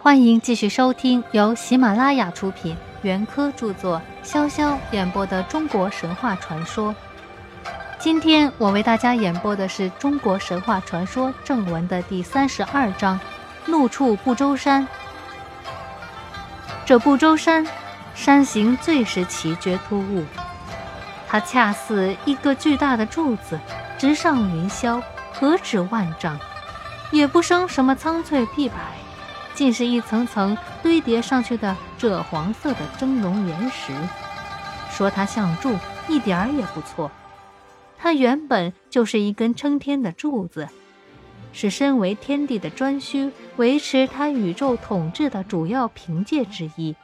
欢迎继续收听由喜马拉雅出品、袁科著作、潇潇演播的中国神话传说。今天我为大家演播的是中国神话传说正文的第三十二章：怒触不周山。这不周山，山形最是奇绝突兀，它恰似一个巨大的柱子，直上云霄，何止万丈，也不生什么苍翠碧柏。竟是一层层堆叠上去的赭黄色的峥嵘岩石，说它像柱，一点儿也不错。它原本就是一根撑天的柱子，是身为天地的颛顼维持他宇宙统治的主要凭借之一。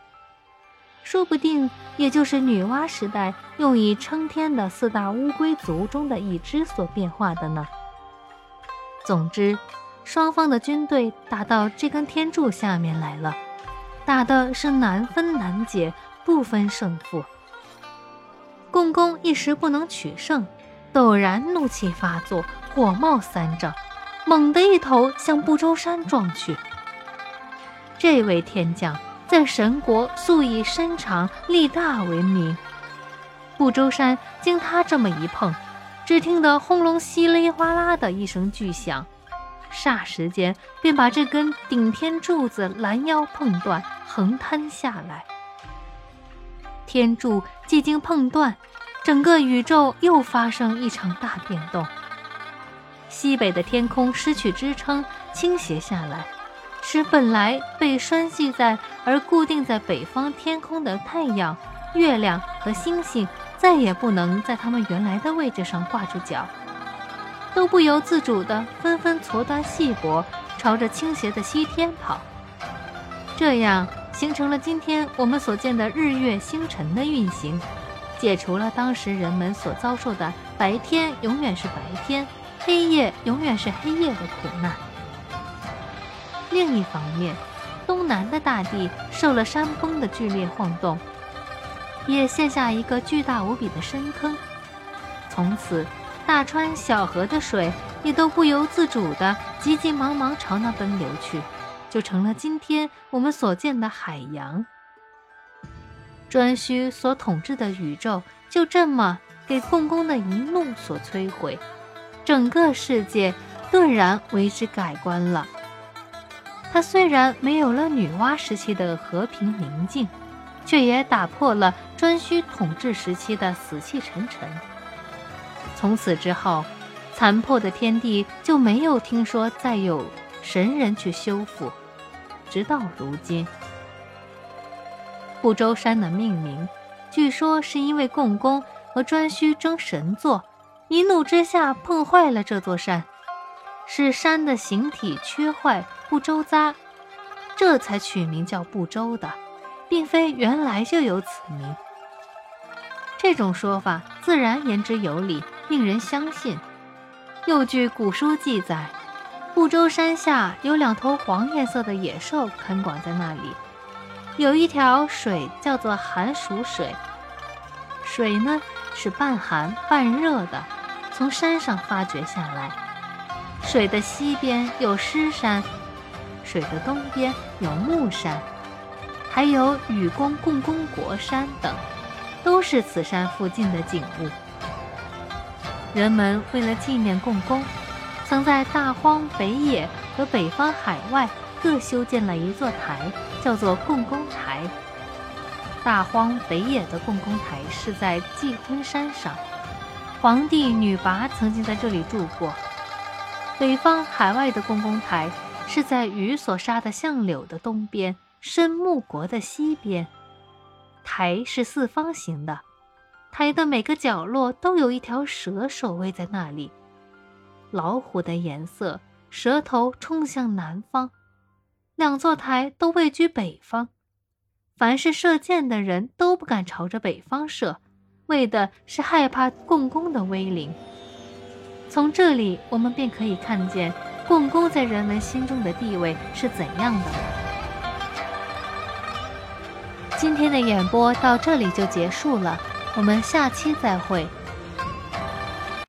说不定也就是女娲时代用以撑天的四大乌龟族中的一只所变化的呢。总之。双方的军队打到这根天柱下面来了，打的是难分难解，不分胜负。共工一时不能取胜，陡然怒气发作，火冒三丈，猛地一头向不周山撞去。这位天将在神国素以身长力大闻名，不周山经他这么一碰，只听得轰隆稀里哗啦的一声巨响。霎时间，便把这根顶天柱子拦腰碰断，横瘫下来。天柱既经碰断，整个宇宙又发生一场大变动。西北的天空失去支撑，倾斜下来，使本来被拴系在而固定在北方天空的太阳、月亮和星星，再也不能在它们原来的位置上挂住脚。都不由自主地纷纷搓断细脖，朝着倾斜的西天跑。这样形成了今天我们所见的日月星辰的运行，解除了当时人们所遭受的白天永远是白天，黑夜永远是黑夜的苦难。另一方面，东南的大地受了山崩的剧烈晃动，也陷下一个巨大无比的深坑，从此。大川、小河的水也都不由自主地急急忙忙朝那奔流去，就成了今天我们所见的海洋。颛顼所统治的宇宙就这么给共工的一怒所摧毁，整个世界顿然为之改观了。他虽然没有了女娲时期的和平宁静，却也打破了颛顼统治时期的死气沉沉。从此之后，残破的天地就没有听说再有神人去修复，直到如今。不周山的命名，据说是因为共工和颛顼争神座，一怒之下碰坏了这座山，使山的形体缺坏不周匝，这才取名叫不周的，并非原来就有此名。这种说法自然言之有理。令人相信。又据古书记载，不周山下有两头黄颜色的野兽看管在那里，有一条水叫做寒暑水，水呢是半寒半热的，从山上发掘下来。水的西边有狮山，水的东边有木山，还有禹宫共工国山等，都是此山附近的景物。人们为了纪念共工，曾在大荒北野和北方海外各修建了一座台，叫做共工台。大荒北野的共工台是在稷昆山上，皇帝女娲曾经在这里住过。北方海外的共工台是在禹所杀的相柳的东边，申木国的西边。台是四方形的。台的每个角落都有一条蛇守卫在那里，老虎的颜色，蛇头冲向南方。两座台都位居北方，凡是射箭的人都不敢朝着北方射，为的是害怕共工的威灵。从这里，我们便可以看见共工在人们心中的地位是怎样的。今天的演播到这里就结束了。我们下期再会。